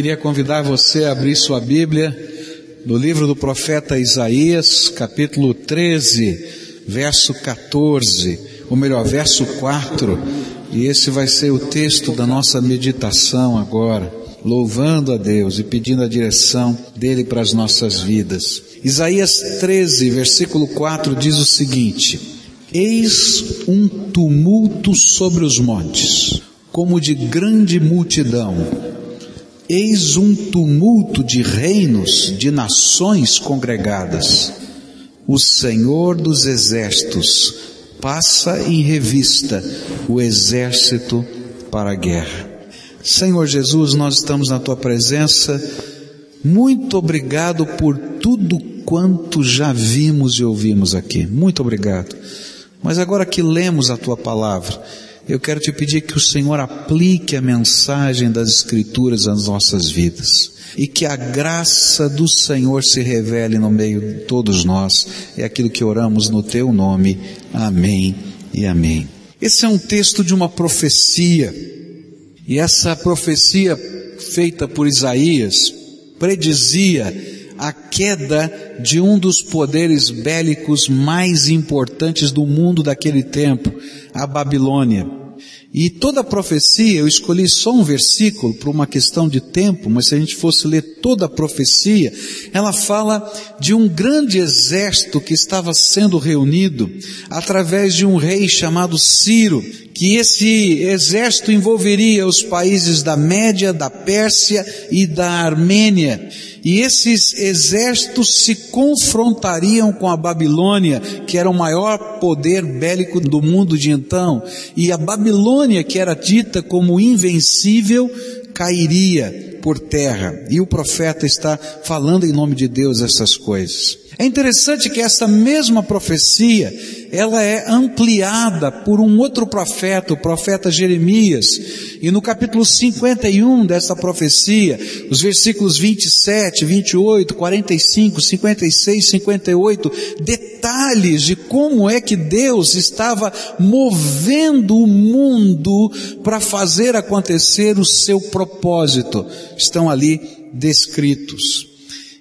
Queria convidar você a abrir sua Bíblia no livro do profeta Isaías, capítulo 13, verso 14, ou melhor, verso 4, e esse vai ser o texto da nossa meditação agora, louvando a Deus e pedindo a direção dele para as nossas vidas. Isaías 13, versículo 4 diz o seguinte: Eis um tumulto sobre os montes, como de grande multidão Eis um tumulto de reinos, de nações congregadas. O Senhor dos exércitos passa em revista o exército para a guerra. Senhor Jesus, nós estamos na tua presença. Muito obrigado por tudo quanto já vimos e ouvimos aqui. Muito obrigado. Mas agora que lemos a tua palavra, eu quero te pedir que o Senhor aplique a mensagem das Escrituras às nossas vidas e que a graça do Senhor se revele no meio de todos nós. É aquilo que oramos no teu nome. Amém e amém. Esse é um texto de uma profecia e essa profecia feita por Isaías predizia a queda de um dos poderes bélicos mais importantes do mundo daquele tempo, a Babilônia. E toda a profecia, eu escolhi só um versículo por uma questão de tempo, mas se a gente fosse ler toda a profecia, ela fala de um grande exército que estava sendo reunido através de um rei chamado Ciro, que esse exército envolveria os países da Média, da Pérsia e da Armênia. E esses exércitos se confrontariam com a Babilônia, que era o maior poder bélico do mundo de então, e a Babilônia, que era dita como invencível, cairia por terra. E o profeta está falando em nome de Deus essas coisas. É interessante que essa mesma profecia, ela é ampliada por um outro profeta, o profeta Jeremias. E no capítulo 51 dessa profecia, os versículos 27, 28, 45, 56, 58, detalhes de como é que Deus estava movendo o mundo para fazer acontecer o seu propósito, estão ali descritos.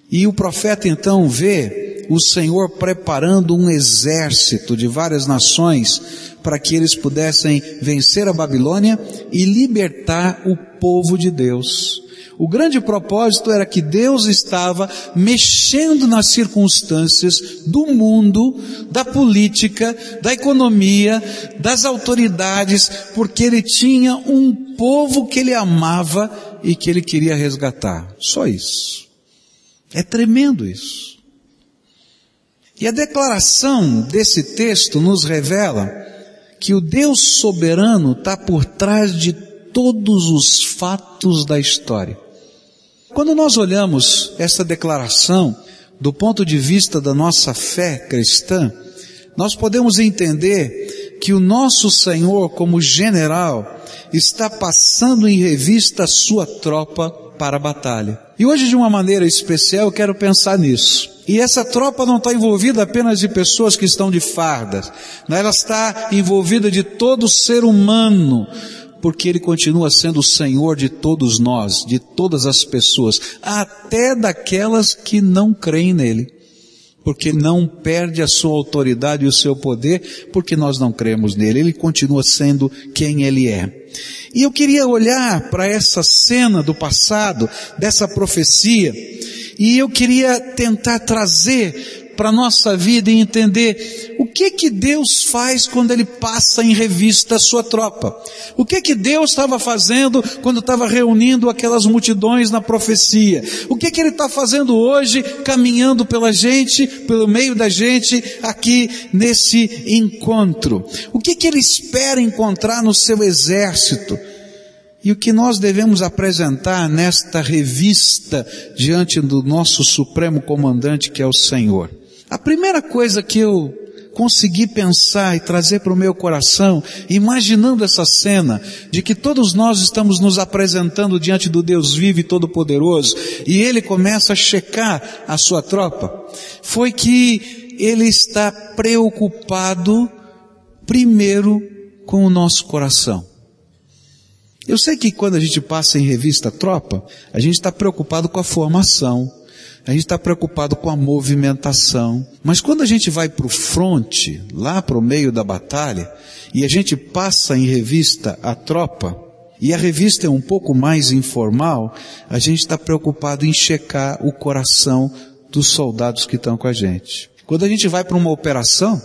E o profeta então vê o Senhor preparando um exército de várias nações para que eles pudessem vencer a Babilônia e libertar o povo de Deus. O grande propósito era que Deus estava mexendo nas circunstâncias do mundo, da política, da economia, das autoridades, porque Ele tinha um povo que Ele amava e que Ele queria resgatar. Só isso. É tremendo isso. E a declaração desse texto nos revela que o Deus soberano está por trás de todos os fatos da história. Quando nós olhamos essa declaração do ponto de vista da nossa fé cristã, nós podemos entender que o nosso Senhor, como general, está passando em revista a sua tropa para a batalha. E hoje, de uma maneira especial, eu quero pensar nisso. E essa tropa não está envolvida apenas de pessoas que estão de fardas, ela está envolvida de todo ser humano, porque Ele continua sendo o Senhor de todos nós, de todas as pessoas, até daquelas que não creem nele. Porque não perde a sua autoridade e o seu poder, porque nós não cremos nele. Ele continua sendo quem ele é. E eu queria olhar para essa cena do passado, dessa profecia, e eu queria tentar trazer para a nossa vida e entender que que Deus faz quando Ele passa em revista a sua tropa. O que que Deus estava fazendo quando estava reunindo aquelas multidões na profecia. O que que Ele está fazendo hoje, caminhando pela gente, pelo meio da gente, aqui nesse encontro. O que que Ele espera encontrar no seu exército. E o que nós devemos apresentar nesta revista diante do nosso supremo comandante que é o Senhor? A primeira coisa que eu consegui pensar e trazer para o meu coração, imaginando essa cena de que todos nós estamos nos apresentando diante do Deus vivo e todo-poderoso, e ele começa a checar a sua tropa, foi que ele está preocupado primeiro com o nosso coração. Eu sei que quando a gente passa em revista tropa, a gente está preocupado com a formação, a gente está preocupado com a movimentação. Mas quando a gente vai para o fronte, lá para o meio da batalha, e a gente passa em revista a tropa, e a revista é um pouco mais informal, a gente está preocupado em checar o coração dos soldados que estão com a gente. Quando a gente vai para uma operação,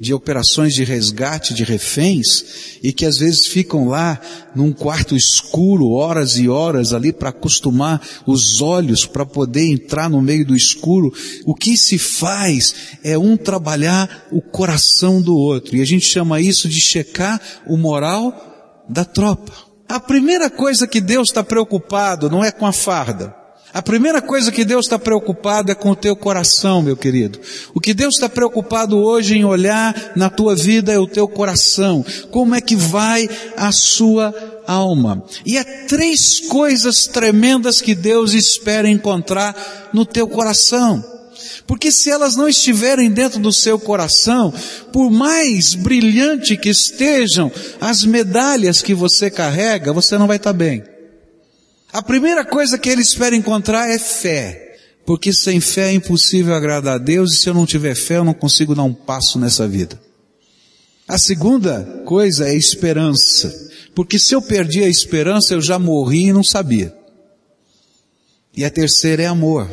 de operações de resgate de reféns e que às vezes ficam lá num quarto escuro horas e horas ali para acostumar os olhos para poder entrar no meio do escuro. O que se faz é um trabalhar o coração do outro e a gente chama isso de checar o moral da tropa. A primeira coisa que Deus está preocupado não é com a farda. A primeira coisa que Deus está preocupado é com o teu coração, meu querido. O que Deus está preocupado hoje em olhar na tua vida é o teu coração. Como é que vai a sua alma? E há três coisas tremendas que Deus espera encontrar no teu coração. Porque se elas não estiverem dentro do seu coração, por mais brilhante que estejam as medalhas que você carrega, você não vai estar bem. A primeira coisa que ele espera encontrar é fé. Porque sem fé é impossível agradar a Deus e se eu não tiver fé eu não consigo dar um passo nessa vida. A segunda coisa é esperança. Porque se eu perdi a esperança eu já morri e não sabia. E a terceira é amor.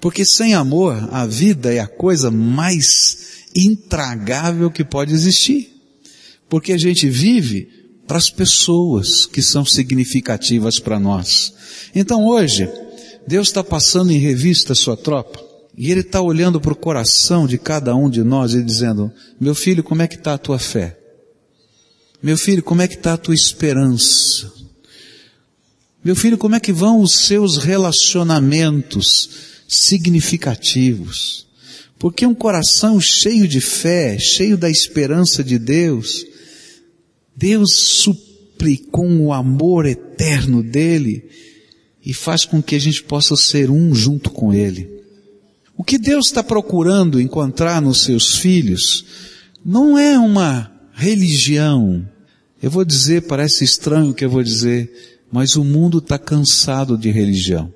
Porque sem amor a vida é a coisa mais intragável que pode existir. Porque a gente vive para as pessoas que são significativas para nós. Então hoje, Deus está passando em revista a sua tropa e Ele está olhando para o coração de cada um de nós e dizendo, meu filho, como é que está a tua fé? Meu filho, como é que está a tua esperança? Meu filho, como é que vão os seus relacionamentos significativos? Porque um coração cheio de fé, cheio da esperança de Deus, Deus supre com o amor eterno dele e faz com que a gente possa ser um junto com ele. O que Deus está procurando encontrar nos seus filhos não é uma religião. Eu vou dizer, parece estranho o que eu vou dizer, mas o mundo está cansado de religião.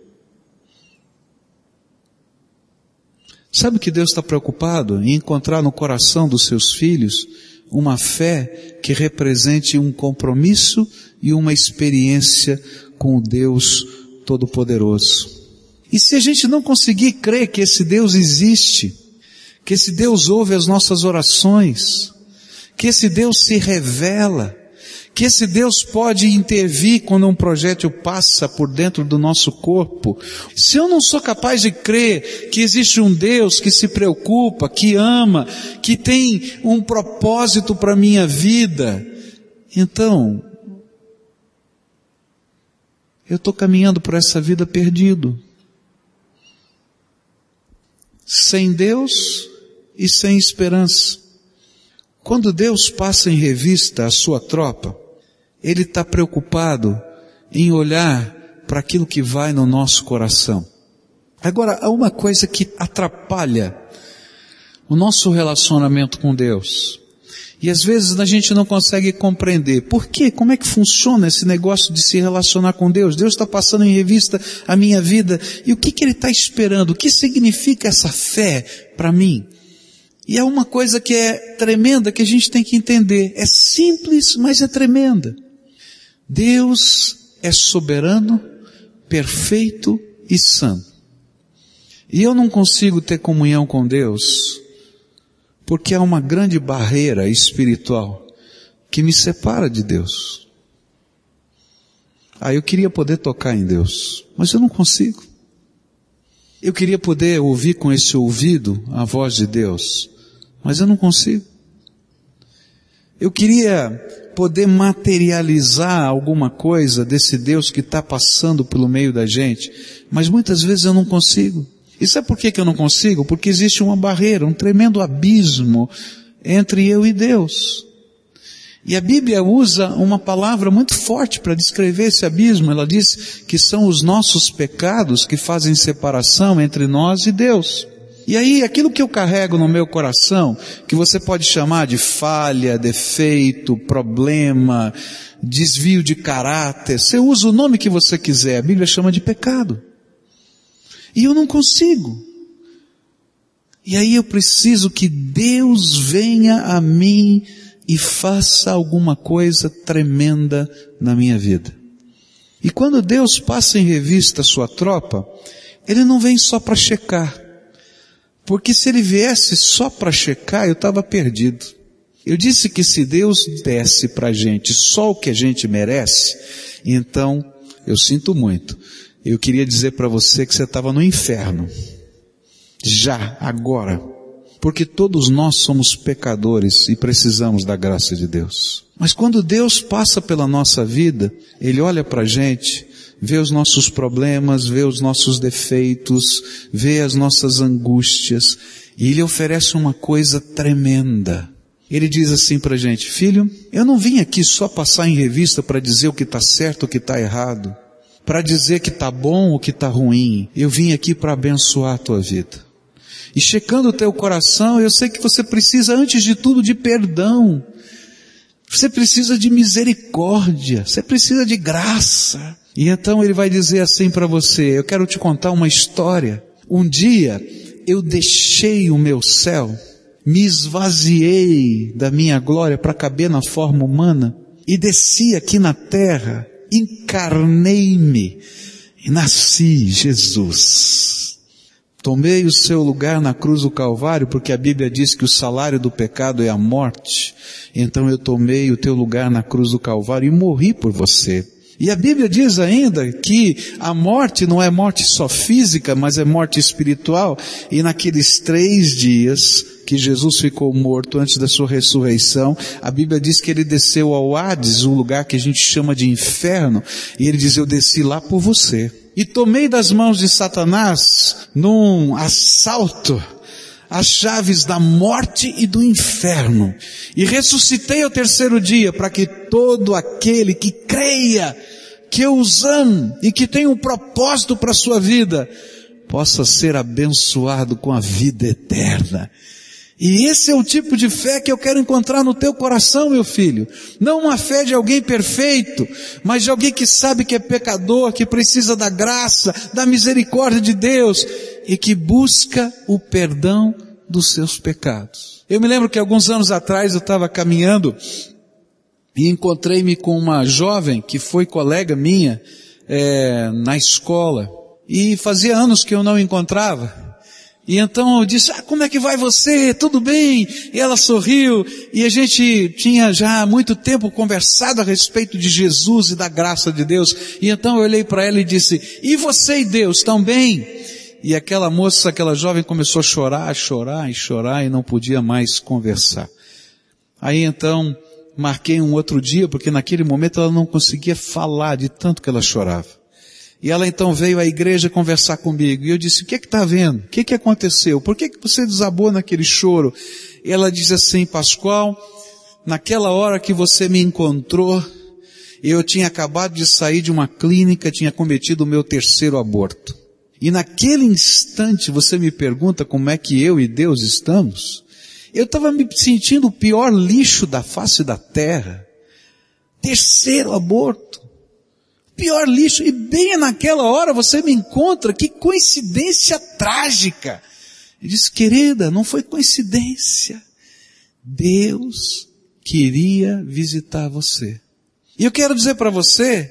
Sabe o que Deus está preocupado em encontrar no coração dos seus filhos? Uma fé que represente um compromisso e uma experiência com o Deus Todo-Poderoso. E se a gente não conseguir crer que esse Deus existe, que esse Deus ouve as nossas orações, que esse Deus se revela, que esse Deus pode intervir quando um projétil passa por dentro do nosso corpo. Se eu não sou capaz de crer que existe um Deus que se preocupa, que ama, que tem um propósito para minha vida, então, eu estou caminhando por essa vida perdido. Sem Deus e sem esperança. Quando Deus passa em revista a sua tropa, Ele está preocupado em olhar para aquilo que vai no nosso coração. Agora, há uma coisa que atrapalha o nosso relacionamento com Deus. E às vezes a gente não consegue compreender. Por quê? Como é que funciona esse negócio de se relacionar com Deus? Deus está passando em revista a minha vida. E o que, que Ele está esperando? O que significa essa fé para mim? E é uma coisa que é tremenda que a gente tem que entender. É simples, mas é tremenda. Deus é soberano, perfeito e santo. E eu não consigo ter comunhão com Deus porque há uma grande barreira espiritual que me separa de Deus. Ah, eu queria poder tocar em Deus, mas eu não consigo. Eu queria poder ouvir com esse ouvido a voz de Deus, mas eu não consigo. Eu queria poder materializar alguma coisa desse Deus que está passando pelo meio da gente, mas muitas vezes eu não consigo. E sabe por que, que eu não consigo? Porque existe uma barreira, um tremendo abismo entre eu e Deus. E a Bíblia usa uma palavra muito forte para descrever esse abismo. Ela diz que são os nossos pecados que fazem separação entre nós e Deus. E aí, aquilo que eu carrego no meu coração, que você pode chamar de falha, defeito, problema, desvio de caráter, você usa o nome que você quiser, a Bíblia chama de pecado. E eu não consigo. E aí eu preciso que Deus venha a mim e faça alguma coisa tremenda na minha vida. E quando Deus passa em revista a sua tropa, Ele não vem só para checar. Porque se Ele viesse só para checar, eu estava perdido. Eu disse que se Deus desse para a gente só o que a gente merece, então eu sinto muito. Eu queria dizer para você que você estava no inferno. Já, agora. Porque todos nós somos pecadores e precisamos da graça de Deus. Mas quando Deus passa pela nossa vida, Ele olha para a gente, vê os nossos problemas, vê os nossos defeitos, vê as nossas angústias, e Ele oferece uma coisa tremenda. Ele diz assim para gente, filho, eu não vim aqui só passar em revista para dizer o que está certo, o que está errado, para dizer que está bom, o que está ruim. Eu vim aqui para abençoar a tua vida. E checando o teu coração, eu sei que você precisa, antes de tudo, de perdão. Você precisa de misericórdia. Você precisa de graça. E então ele vai dizer assim para você, eu quero te contar uma história. Um dia, eu deixei o meu céu, me esvaziei da minha glória para caber na forma humana e desci aqui na terra, encarnei-me e nasci Jesus. Tomei o seu lugar na cruz do Calvário, porque a Bíblia diz que o salário do pecado é a morte. Então eu tomei o teu lugar na cruz do Calvário e morri por você. E a Bíblia diz ainda que a morte não é morte só física, mas é morte espiritual. E naqueles três dias que Jesus ficou morto antes da sua ressurreição, a Bíblia diz que ele desceu ao Hades, um lugar que a gente chama de inferno, e ele diz, eu desci lá por você e tomei das mãos de Satanás, num assalto, as chaves da morte e do inferno, e ressuscitei ao terceiro dia para que todo aquele que creia que eu os amo e que tem um propósito para a sua vida, possa ser abençoado com a vida eterna. E esse é o tipo de fé que eu quero encontrar no teu coração, meu filho. Não uma fé de alguém perfeito, mas de alguém que sabe que é pecador, que precisa da graça, da misericórdia de Deus e que busca o perdão dos seus pecados. Eu me lembro que alguns anos atrás eu estava caminhando e encontrei-me com uma jovem que foi colega minha é, na escola e fazia anos que eu não encontrava. E então eu disse, ah, como é que vai você? Tudo bem? E ela sorriu, e a gente tinha já há muito tempo conversado a respeito de Jesus e da graça de Deus. E então eu olhei para ela e disse, e você e Deus estão bem? E aquela moça, aquela jovem começou a chorar, chorar e chorar e não podia mais conversar. Aí então, marquei um outro dia, porque naquele momento ela não conseguia falar de tanto que ela chorava. E ela então veio à igreja conversar comigo. E eu disse, o que é que está vendo? O que é que aconteceu? Por que, que você desabou naquele choro? E ela diz assim, Pascoal, naquela hora que você me encontrou, eu tinha acabado de sair de uma clínica, tinha cometido o meu terceiro aborto. E naquele instante você me pergunta como é que eu e Deus estamos? Eu estava me sentindo o pior lixo da face da terra. Terceiro aborto pior lixo. E bem naquela hora você me encontra, que coincidência trágica. Ele disse, querida, não foi coincidência. Deus queria visitar você. E eu quero dizer para você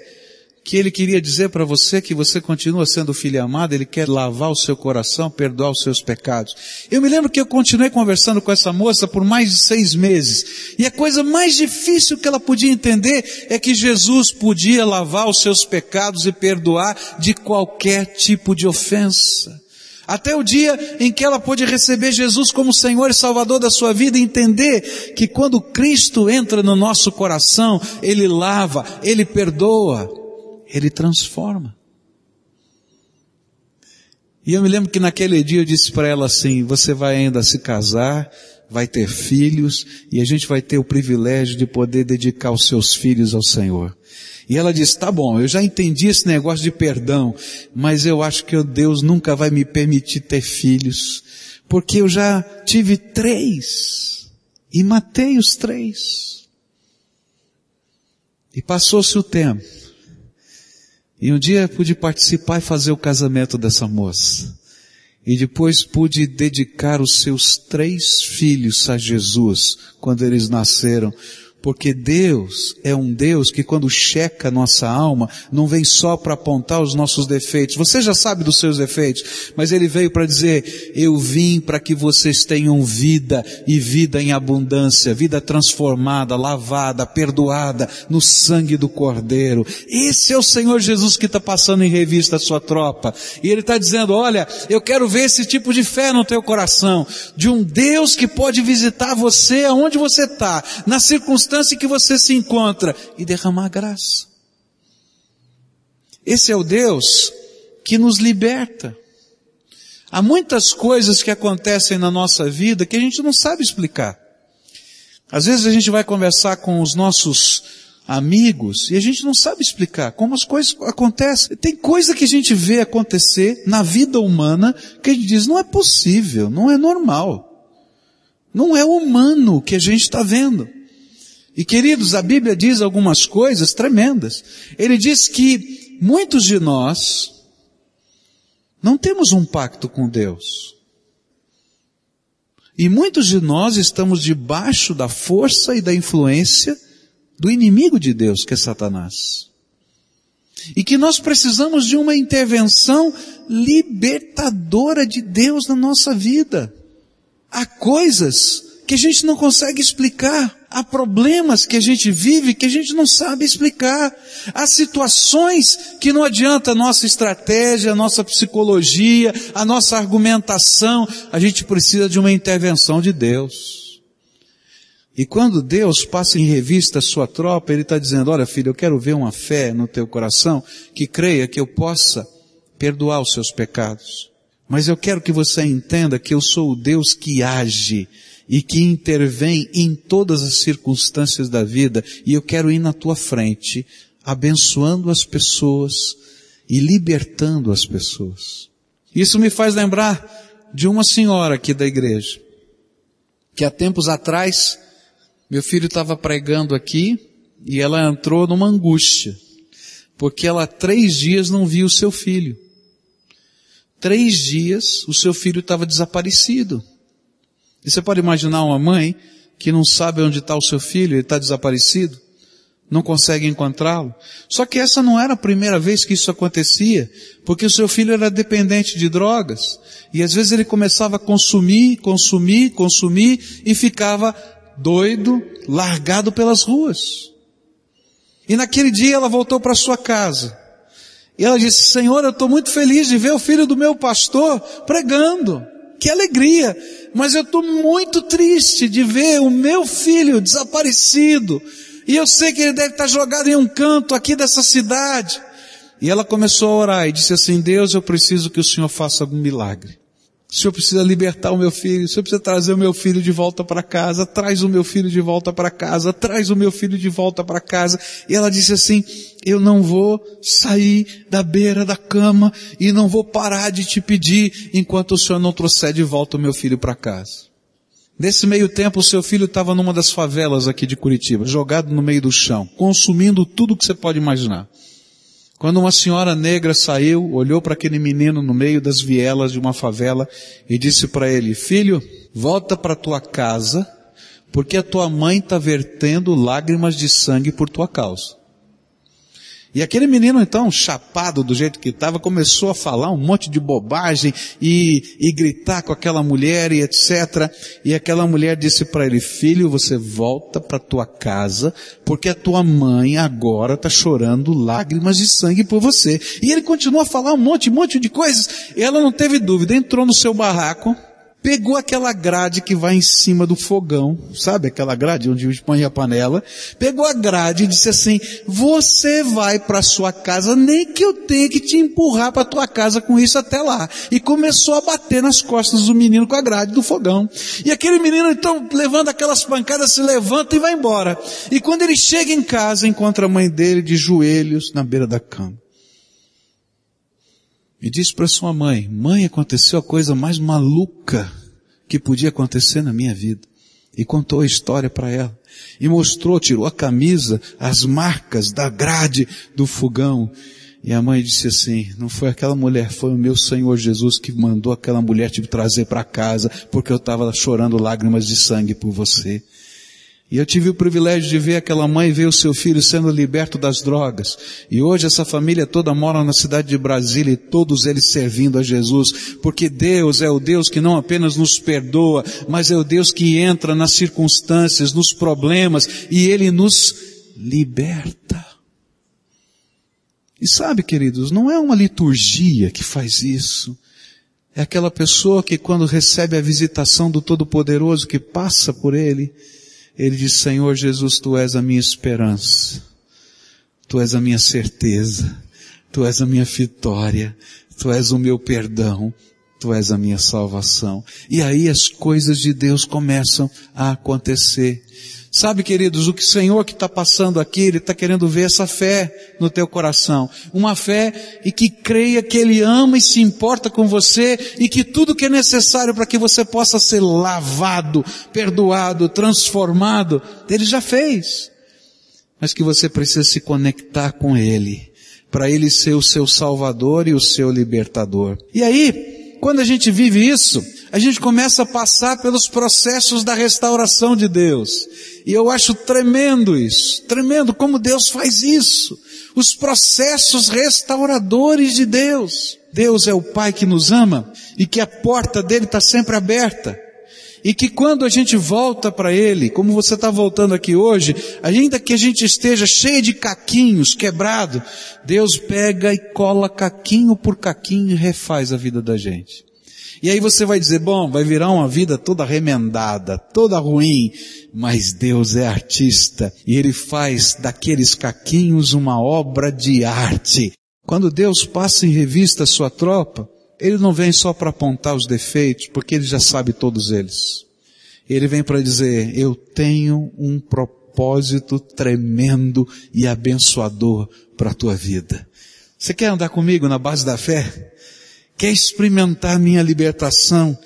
que ele queria dizer para você que você continua sendo filho amado, ele quer lavar o seu coração, perdoar os seus pecados. Eu me lembro que eu continuei conversando com essa moça por mais de seis meses, e a coisa mais difícil que ela podia entender é que Jesus podia lavar os seus pecados e perdoar de qualquer tipo de ofensa. Até o dia em que ela pôde receber Jesus como Senhor e Salvador da sua vida e entender que quando Cristo entra no nosso coração, Ele lava, Ele perdoa. Ele transforma. E eu me lembro que naquele dia eu disse para ela assim, você vai ainda se casar, vai ter filhos, e a gente vai ter o privilégio de poder dedicar os seus filhos ao Senhor. E ela disse, tá bom, eu já entendi esse negócio de perdão, mas eu acho que Deus nunca vai me permitir ter filhos, porque eu já tive três e matei os três. E passou-se o tempo. E um dia pude participar e fazer o casamento dessa moça. E depois pude dedicar os seus três filhos a Jesus quando eles nasceram, porque Deus é um Deus que quando checa nossa alma, não vem só para apontar os nossos defeitos. Você já sabe dos seus defeitos, mas Ele veio para dizer, eu vim para que vocês tenham vida e vida em abundância, vida transformada, lavada, perdoada no sangue do Cordeiro. Esse é o Senhor Jesus que está passando em revista a sua tropa. E Ele está dizendo, olha, eu quero ver esse tipo de fé no teu coração, de um Deus que pode visitar você aonde você está, na circunstância circunstância que você se encontra e derramar graça. Esse é o Deus que nos liberta. Há muitas coisas que acontecem na nossa vida que a gente não sabe explicar. Às vezes a gente vai conversar com os nossos amigos e a gente não sabe explicar como as coisas acontecem. Tem coisa que a gente vê acontecer na vida humana que a gente diz não é possível, não é normal. Não é humano o que a gente está vendo. E queridos, a Bíblia diz algumas coisas tremendas. Ele diz que muitos de nós não temos um pacto com Deus. E muitos de nós estamos debaixo da força e da influência do inimigo de Deus, que é Satanás. E que nós precisamos de uma intervenção libertadora de Deus na nossa vida. Há coisas que a gente não consegue explicar. Há problemas que a gente vive que a gente não sabe explicar. Há situações que não adianta a nossa estratégia, a nossa psicologia, a nossa argumentação. A gente precisa de uma intervenção de Deus. E quando Deus passa em revista a sua tropa, Ele está dizendo, olha filho, eu quero ver uma fé no teu coração que creia que eu possa perdoar os seus pecados. Mas eu quero que você entenda que eu sou o Deus que age e que intervém em todas as circunstâncias da vida, e eu quero ir na tua frente, abençoando as pessoas e libertando as pessoas. Isso me faz lembrar de uma senhora aqui da igreja, que há tempos atrás, meu filho estava pregando aqui, e ela entrou numa angústia, porque ela há três dias não viu o seu filho. Três dias o seu filho estava desaparecido. E você pode imaginar uma mãe que não sabe onde está o seu filho, ele está desaparecido, não consegue encontrá-lo. Só que essa não era a primeira vez que isso acontecia, porque o seu filho era dependente de drogas, e às vezes ele começava a consumir, consumir, consumir, e ficava doido, largado pelas ruas. E naquele dia ela voltou para sua casa. E ela disse, Senhor, eu estou muito feliz de ver o filho do meu pastor pregando. Que alegria! Mas eu estou muito triste de ver o meu filho desaparecido. E eu sei que ele deve estar jogado em um canto aqui dessa cidade. E ela começou a orar e disse assim, Deus, eu preciso que o Senhor faça algum milagre. O Senhor precisa libertar o meu filho, o Senhor precisa trazer o meu filho de volta para casa, traz o meu filho de volta para casa, traz o meu filho de volta para casa. E ela disse assim, eu não vou sair da beira da cama e não vou parar de te pedir enquanto o Senhor não trouxer de volta o meu filho para casa. Nesse meio tempo, o seu filho estava numa das favelas aqui de Curitiba, jogado no meio do chão, consumindo tudo que você pode imaginar. Quando uma senhora negra saiu, olhou para aquele menino no meio das vielas de uma favela e disse para ele, filho, volta para tua casa, porque a tua mãe está vertendo lágrimas de sangue por tua causa. E aquele menino então, chapado do jeito que estava, começou a falar um monte de bobagem e, e gritar com aquela mulher e etc. E aquela mulher disse para ele, filho, você volta para tua casa, porque a tua mãe agora está chorando lágrimas de sangue por você. E ele continuou a falar um monte, um monte de coisas. E ela não teve dúvida, entrou no seu barraco, pegou aquela grade que vai em cima do fogão, sabe aquela grade onde põe a panela, pegou a grade e disse assim, você vai para sua casa, nem que eu tenha que te empurrar para tua casa com isso até lá. E começou a bater nas costas do menino com a grade do fogão. E aquele menino então, levando aquelas pancadas, se levanta e vai embora. E quando ele chega em casa, encontra a mãe dele de joelhos na beira da cama e disse para sua mãe, mãe, aconteceu a coisa mais maluca que podia acontecer na minha vida. E contou a história para ela. E mostrou, tirou a camisa, as marcas da grade do fogão. E a mãe disse assim, não foi aquela mulher, foi o meu Senhor Jesus que mandou aquela mulher te trazer para casa, porque eu estava chorando lágrimas de sangue por você. E eu tive o privilégio de ver aquela mãe ver o seu filho sendo liberto das drogas. E hoje essa família toda mora na cidade de Brasília e todos eles servindo a Jesus. Porque Deus é o Deus que não apenas nos perdoa, mas é o Deus que entra nas circunstâncias, nos problemas e Ele nos liberta. E sabe, queridos, não é uma liturgia que faz isso. É aquela pessoa que quando recebe a visitação do Todo-Poderoso que passa por ele, ele diz, Senhor Jesus, Tu és a minha esperança, Tu és a minha certeza, Tu és a minha vitória, Tu és o meu perdão, Tu és a minha salvação. E aí as coisas de Deus começam a acontecer. Sabe, queridos, o que o Senhor que está passando aqui, Ele está querendo ver essa fé no teu coração. Uma fé e que creia que Ele ama e se importa com você e que tudo que é necessário para que você possa ser lavado, perdoado, transformado, Ele já fez. Mas que você precisa se conectar com Ele, para Ele ser o seu Salvador e o seu libertador. E aí, quando a gente vive isso, a gente começa a passar pelos processos da restauração de Deus. E eu acho tremendo isso, tremendo como Deus faz isso. Os processos restauradores de Deus. Deus é o Pai que nos ama e que a porta dele está sempre aberta. E que quando a gente volta para Ele, como você está voltando aqui hoje, ainda que a gente esteja cheio de caquinhos, quebrado, Deus pega e cola caquinho por caquinho e refaz a vida da gente. E aí você vai dizer, bom, vai virar uma vida toda remendada, toda ruim, mas Deus é artista e Ele faz daqueles caquinhos uma obra de arte. Quando Deus passa em revista a sua tropa, Ele não vem só para apontar os defeitos, porque Ele já sabe todos eles. Ele vem para dizer, eu tenho um propósito tremendo e abençoador para a tua vida. Você quer andar comigo na base da fé? Quer experimentar minha libertação,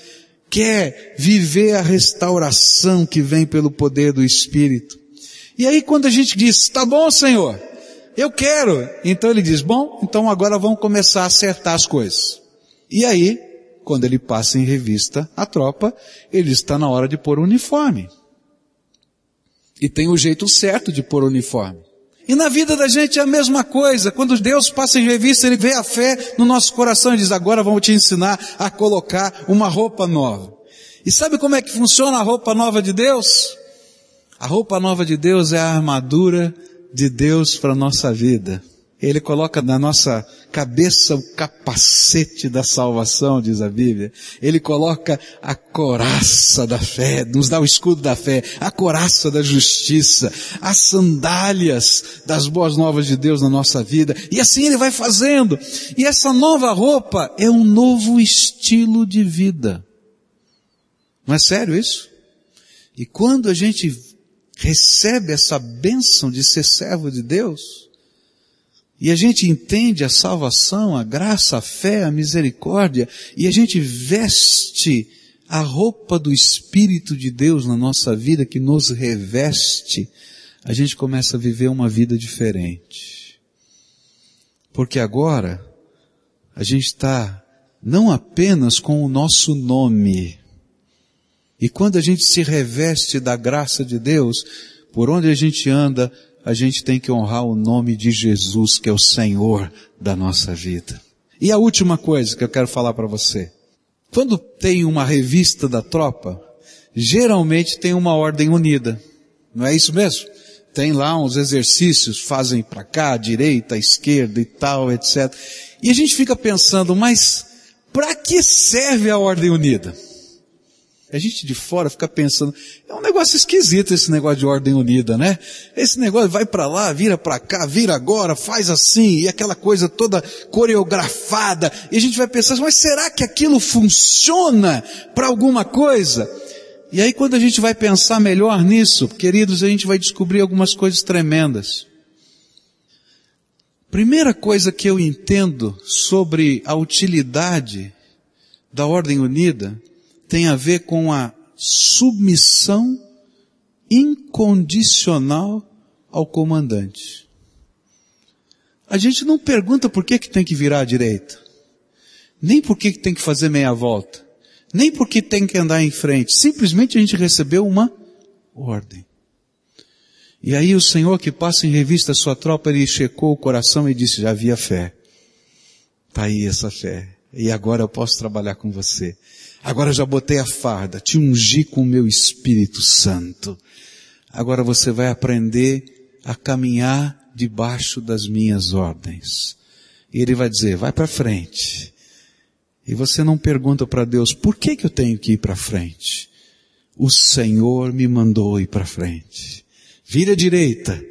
quer viver a restauração que vem pelo poder do Espírito. E aí quando a gente diz, tá bom Senhor, eu quero, então ele diz, bom, então agora vamos começar a acertar as coisas. E aí, quando ele passa em revista a tropa, ele está na hora de pôr o uniforme. E tem o jeito certo de pôr o uniforme. E na vida da gente é a mesma coisa. Quando Deus passa em revista, Ele vê a fé no nosso coração e diz, agora vamos te ensinar a colocar uma roupa nova. E sabe como é que funciona a roupa nova de Deus? A roupa nova de Deus é a armadura de Deus para a nossa vida. Ele coloca na nossa cabeça o capacete da salvação, diz a Bíblia. Ele coloca a coraça da fé, nos dá o escudo da fé, a coraça da justiça, as sandálias das boas novas de Deus na nossa vida. E assim ele vai fazendo. E essa nova roupa é um novo estilo de vida. Não é sério isso? E quando a gente recebe essa bênção de ser servo de Deus, e a gente entende a salvação, a graça, a fé, a misericórdia, e a gente veste a roupa do Espírito de Deus na nossa vida que nos reveste, a gente começa a viver uma vida diferente. Porque agora, a gente está não apenas com o nosso nome, e quando a gente se reveste da graça de Deus, por onde a gente anda, a gente tem que honrar o nome de Jesus, que é o Senhor da nossa vida. E a última coisa que eu quero falar para você. Quando tem uma revista da tropa, geralmente tem uma ordem unida. Não é isso mesmo? Tem lá uns exercícios, fazem para cá, direita, esquerda e tal, etc. E a gente fica pensando, mas para que serve a ordem unida? A gente de fora fica pensando, é um negócio esquisito esse negócio de ordem unida, né? Esse negócio vai para lá, vira para cá, vira agora, faz assim, e aquela coisa toda coreografada, e a gente vai pensar, mas será que aquilo funciona para alguma coisa? E aí quando a gente vai pensar melhor nisso, queridos, a gente vai descobrir algumas coisas tremendas. Primeira coisa que eu entendo sobre a utilidade da ordem unida tem a ver com a submissão incondicional ao comandante. A gente não pergunta por que, que tem que virar à direita, nem por que, que tem que fazer meia volta, nem por que tem que andar em frente. Simplesmente a gente recebeu uma ordem. E aí o Senhor que passa em revista a sua tropa, ele checou o coração e disse, já havia fé. Tá aí essa fé. E agora eu posso trabalhar com você. Agora já botei a farda, te ungi com o meu Espírito Santo. Agora você vai aprender a caminhar debaixo das minhas ordens. E ele vai dizer, vai para frente. E você não pergunta para Deus, por que que eu tenho que ir para frente? O Senhor me mandou ir para frente. Vira à direita.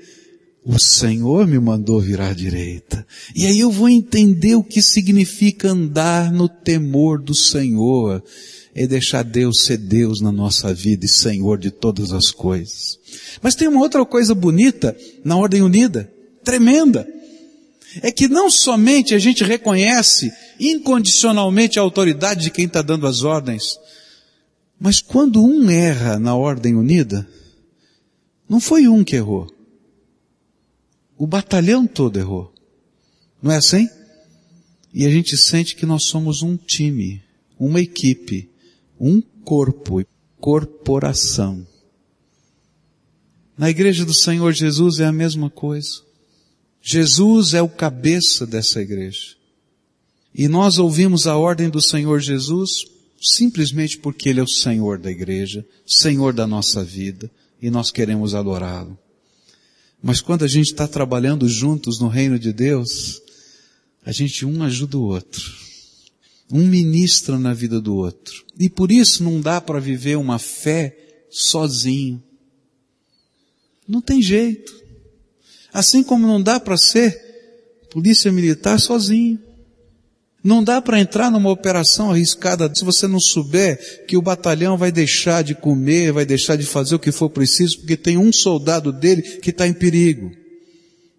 O Senhor me mandou virar à direita. E aí eu vou entender o que significa andar no temor do Senhor. É deixar Deus ser Deus na nossa vida e Senhor de todas as coisas. Mas tem uma outra coisa bonita na Ordem Unida, tremenda. É que não somente a gente reconhece incondicionalmente a autoridade de quem está dando as ordens, mas quando um erra na Ordem Unida, não foi um que errou. O batalhão todo errou. Não é assim? E a gente sente que nós somos um time, uma equipe, um corpo, corporação. Na igreja do Senhor Jesus é a mesma coisa. Jesus é o cabeça dessa igreja. E nós ouvimos a ordem do Senhor Jesus simplesmente porque Ele é o Senhor da igreja, Senhor da nossa vida, e nós queremos adorá-lo. Mas quando a gente está trabalhando juntos no reino de Deus, a gente um ajuda o outro. Um ministra na vida do outro. E por isso não dá para viver uma fé sozinho. Não tem jeito. Assim como não dá para ser polícia militar sozinho. Não dá para entrar numa operação arriscada se você não souber que o batalhão vai deixar de comer, vai deixar de fazer o que for preciso, porque tem um soldado dele que está em perigo.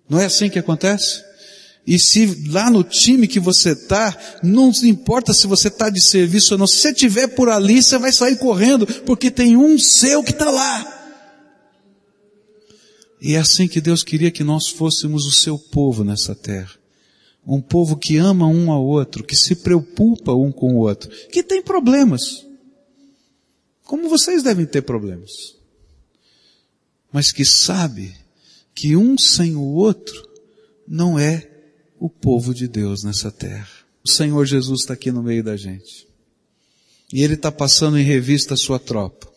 Não é assim que acontece? E se lá no time que você está, não importa se você está de serviço ou não, se você estiver por ali, você vai sair correndo, porque tem um seu que está lá. E é assim que Deus queria que nós fôssemos o seu povo nessa terra. Um povo que ama um ao outro, que se preocupa um com o outro, que tem problemas. Como vocês devem ter problemas. Mas que sabe que um sem o outro não é o povo de Deus nessa terra. O Senhor Jesus está aqui no meio da gente. E Ele está passando em revista a sua tropa.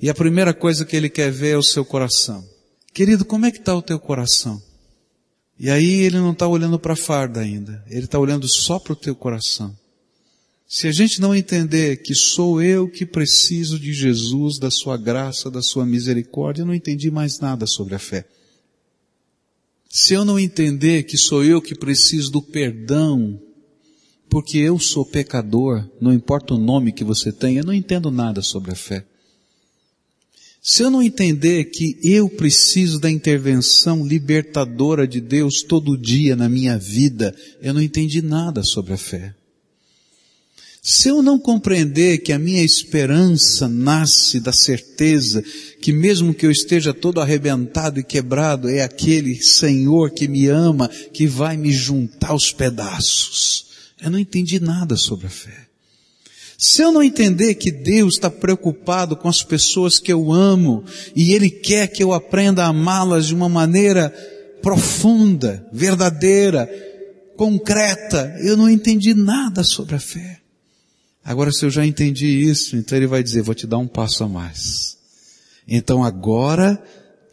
E a primeira coisa que Ele quer ver é o seu coração. Querido, como é que está o teu coração? E aí ele não está olhando para a farda ainda, ele está olhando só para o teu coração. Se a gente não entender que sou eu que preciso de Jesus, da sua graça, da sua misericórdia, eu não entendi mais nada sobre a fé. Se eu não entender que sou eu que preciso do perdão, porque eu sou pecador, não importa o nome que você tem, eu não entendo nada sobre a fé. Se eu não entender que eu preciso da intervenção libertadora de Deus todo dia na minha vida, eu não entendi nada sobre a fé. Se eu não compreender que a minha esperança nasce da certeza que mesmo que eu esteja todo arrebentado e quebrado, é aquele Senhor que me ama, que vai me juntar aos pedaços. Eu não entendi nada sobre a fé. Se eu não entender que Deus está preocupado com as pessoas que eu amo e Ele quer que eu aprenda a amá-las de uma maneira profunda, verdadeira, concreta, eu não entendi nada sobre a fé. Agora se eu já entendi isso, então Ele vai dizer, vou te dar um passo a mais. Então agora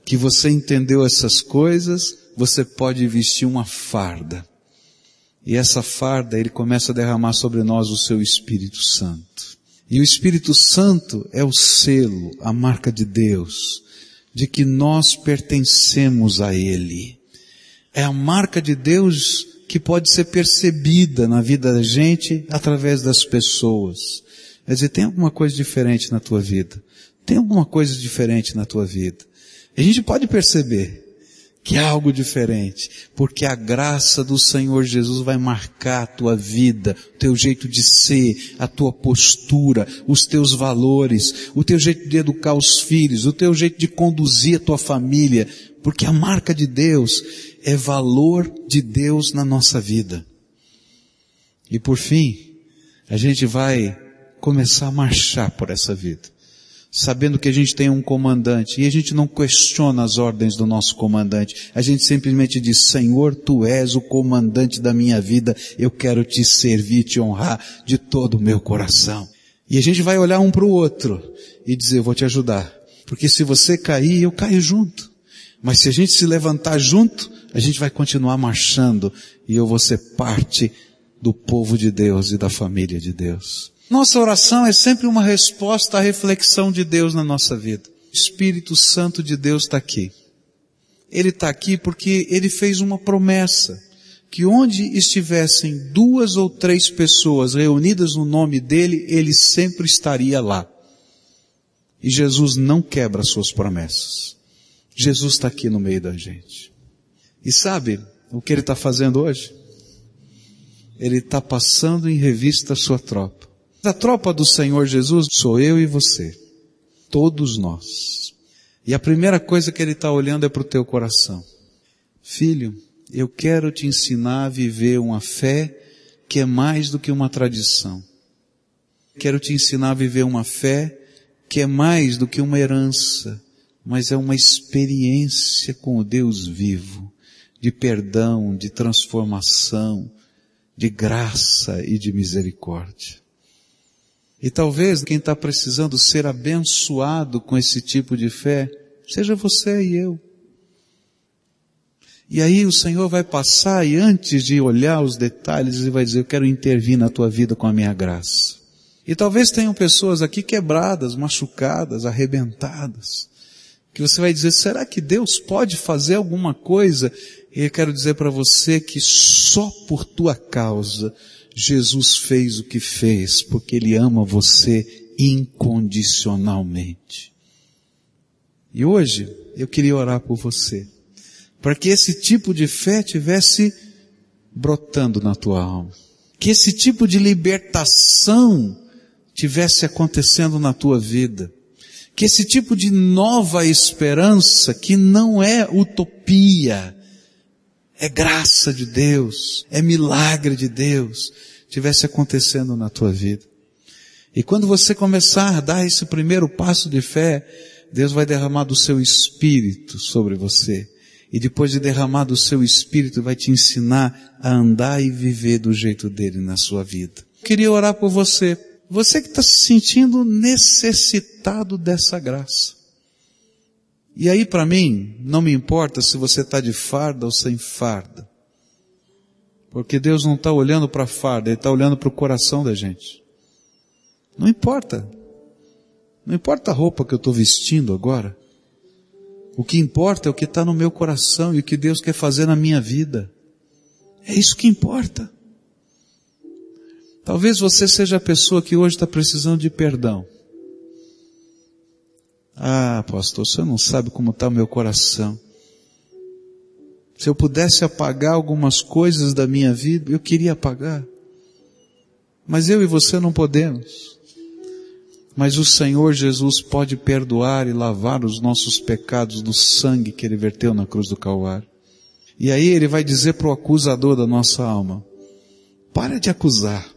que você entendeu essas coisas, você pode vestir uma farda e essa farda, ele começa a derramar sobre nós o seu Espírito Santo. E o Espírito Santo é o selo, a marca de Deus, de que nós pertencemos a Ele. É a marca de Deus que pode ser percebida na vida da gente através das pessoas. Quer dizer, tem alguma coisa diferente na tua vida. Tem alguma coisa diferente na tua vida. A gente pode perceber que é algo diferente, porque a graça do Senhor Jesus vai marcar a tua vida, o teu jeito de ser, a tua postura, os teus valores, o teu jeito de educar os filhos, o teu jeito de conduzir a tua família, porque a marca de Deus é valor de Deus na nossa vida. E por fim, a gente vai começar a marchar por essa vida sabendo que a gente tem um comandante, e a gente não questiona as ordens do nosso comandante, a gente simplesmente diz, Senhor, Tu és o comandante da minha vida, eu quero Te servir, Te honrar de todo o meu coração. E a gente vai olhar um para o outro e dizer, eu vou te ajudar, porque se você cair, eu caio junto. Mas se a gente se levantar junto, a gente vai continuar marchando e eu vou ser parte do povo de Deus e da família de Deus. Nossa oração é sempre uma resposta à reflexão de Deus na nossa vida. O Espírito Santo de Deus está aqui. Ele está aqui porque ele fez uma promessa que onde estivessem duas ou três pessoas reunidas no nome dele, ele sempre estaria lá. E Jesus não quebra suas promessas. Jesus está aqui no meio da gente. E sabe o que ele está fazendo hoje? Ele está passando em revista a sua tropa. A tropa do Senhor Jesus sou eu e você. Todos nós. E a primeira coisa que Ele está olhando é para o teu coração. Filho, eu quero te ensinar a viver uma fé que é mais do que uma tradição. Quero te ensinar a viver uma fé que é mais do que uma herança, mas é uma experiência com o Deus vivo, de perdão, de transformação, de graça e de misericórdia. E talvez quem está precisando ser abençoado com esse tipo de fé, seja você e eu. E aí o Senhor vai passar e antes de olhar os detalhes, Ele vai dizer, eu quero intervir na tua vida com a minha graça. E talvez tenham pessoas aqui quebradas, machucadas, arrebentadas, que você vai dizer, será que Deus pode fazer alguma coisa? E eu quero dizer para você que só por tua causa, Jesus fez o que fez porque Ele ama você incondicionalmente. E hoje eu queria orar por você, para que esse tipo de fé tivesse brotando na tua alma, que esse tipo de libertação tivesse acontecendo na tua vida, que esse tipo de nova esperança, que não é utopia, é graça de Deus, é milagre de Deus, tivesse acontecendo na tua vida. E quando você começar a dar esse primeiro passo de fé, Deus vai derramar do seu espírito sobre você. E depois de derramar do seu espírito, vai te ensinar a andar e viver do jeito dele na sua vida. queria orar por você. Você que está se sentindo necessitado dessa graça. E aí para mim, não me importa se você está de farda ou sem farda. Porque Deus não está olhando para a farda, Ele está olhando para o coração da gente. Não importa. Não importa a roupa que eu estou vestindo agora. O que importa é o que está no meu coração e o que Deus quer fazer na minha vida. É isso que importa. Talvez você seja a pessoa que hoje está precisando de perdão. Ah, pastor, você não sabe como está o meu coração. Se eu pudesse apagar algumas coisas da minha vida, eu queria apagar. Mas eu e você não podemos. Mas o Senhor Jesus pode perdoar e lavar os nossos pecados no sangue que Ele verteu na cruz do Calvário. E aí Ele vai dizer para o acusador da nossa alma, para de acusar,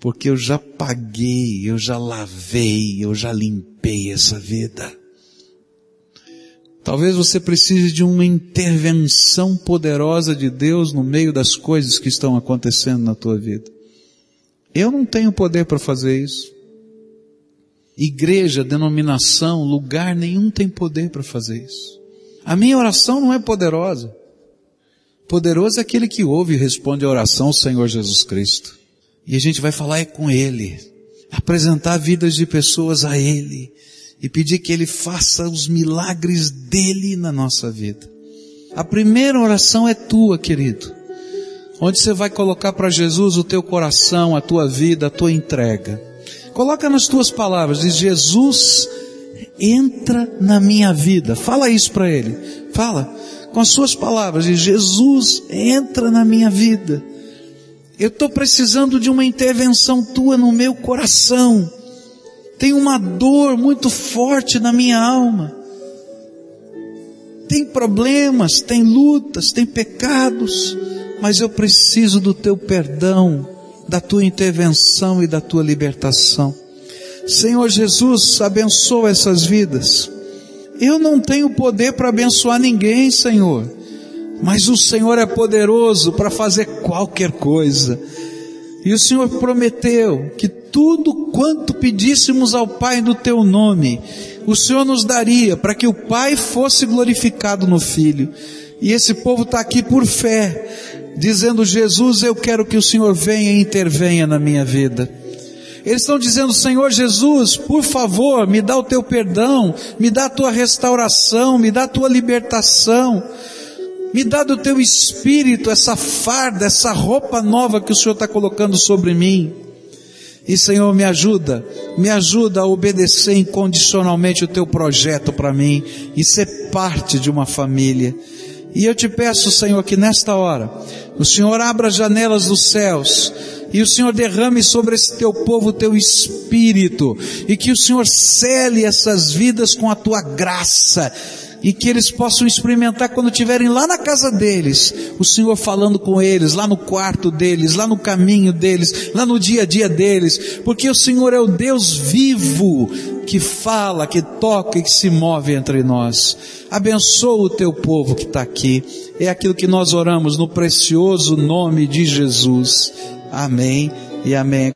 porque eu já paguei, eu já lavei, eu já limpei essa vida. Talvez você precise de uma intervenção poderosa de Deus no meio das coisas que estão acontecendo na tua vida. Eu não tenho poder para fazer isso. Igreja, denominação, lugar nenhum tem poder para fazer isso. A minha oração não é poderosa. Poderoso é aquele que ouve e responde a oração, Senhor Jesus Cristo. E a gente vai falar é com Ele. Apresentar vidas de pessoas a Ele. E pedir que Ele faça os milagres dEle na nossa vida. A primeira oração é tua, querido. Onde você vai colocar para Jesus o teu coração, a tua vida, a tua entrega. Coloca nas tuas palavras, diz Jesus, entra na minha vida. Fala isso para Ele. Fala. com as suas palavras, e Jesus entra na minha vida. Eu estou precisando de uma intervenção tua no meu coração. Tem uma dor muito forte na minha alma. Tem problemas, tem lutas, tem pecados, mas eu preciso do teu perdão, da tua intervenção e da tua libertação. Senhor Jesus, abençoa essas vidas. Eu não tenho poder para abençoar ninguém, Senhor, mas o Senhor é poderoso para fazer qualquer coisa. E o Senhor prometeu que tudo quanto pedíssemos ao Pai no teu nome, o Senhor nos daria para que o Pai fosse glorificado no Filho. E esse povo está aqui por fé, dizendo: Jesus, eu quero que o Senhor venha e intervenha na minha vida. Eles estão dizendo, Senhor Jesus, por favor, me dá o teu perdão, me dá a tua restauração, me dá a tua libertação, me dá do teu espírito essa farda, essa roupa nova que o Senhor está colocando sobre mim. E Senhor, me ajuda, me ajuda a obedecer incondicionalmente o teu projeto para mim e ser parte de uma família. E eu te peço, Senhor, que nesta hora o Senhor abra as janelas dos céus e o Senhor derrame sobre esse teu povo o teu espírito e que o Senhor cele essas vidas com a tua graça e que eles possam experimentar quando estiverem lá na casa deles, o Senhor falando com eles, lá no quarto deles, lá no caminho deles, lá no dia a dia deles, porque o Senhor é o Deus vivo que fala, que toca e que se move entre nós. Abençoa o teu povo que está aqui. É aquilo que nós oramos no precioso nome de Jesus. Amém e amém.